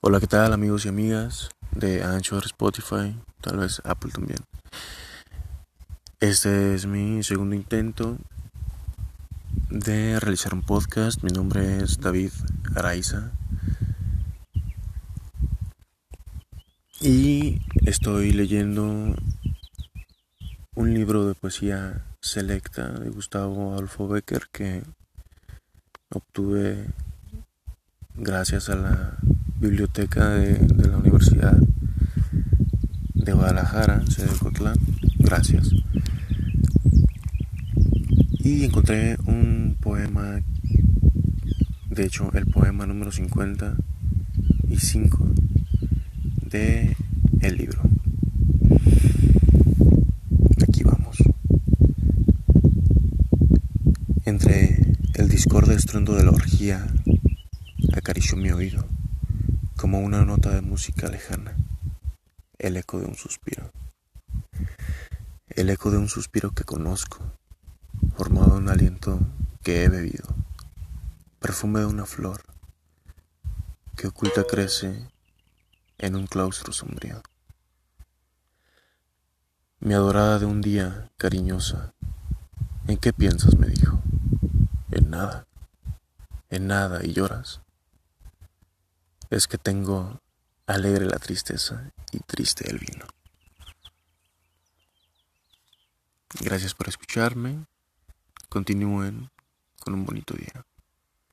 Hola, ¿qué tal amigos y amigas de Anchor, Spotify, tal vez Apple también? Este es mi segundo intento de realizar un podcast. Mi nombre es David Araiza. Y estoy leyendo un libro de poesía selecta de Gustavo Adolfo Becker que obtuve gracias a la biblioteca de, la Universidad de Guadalajara, sede de Cotlán. Gracias. Y encontré un poema, de hecho el poema número 55 de el libro. Aquí vamos. Entre el discorde estruendo de la orgía acarició mi oído como una nota de música lejana, el eco de un suspiro. El eco de un suspiro que conozco, formado en un aliento que he bebido, perfume de una flor que oculta crece en un claustro sombrío. Mi adorada de un día, cariñosa, ¿en qué piensas? me dijo. En nada, en nada, y lloras es que tengo alegre la tristeza y triste el vino. Gracias por escucharme. Continúen con un bonito día.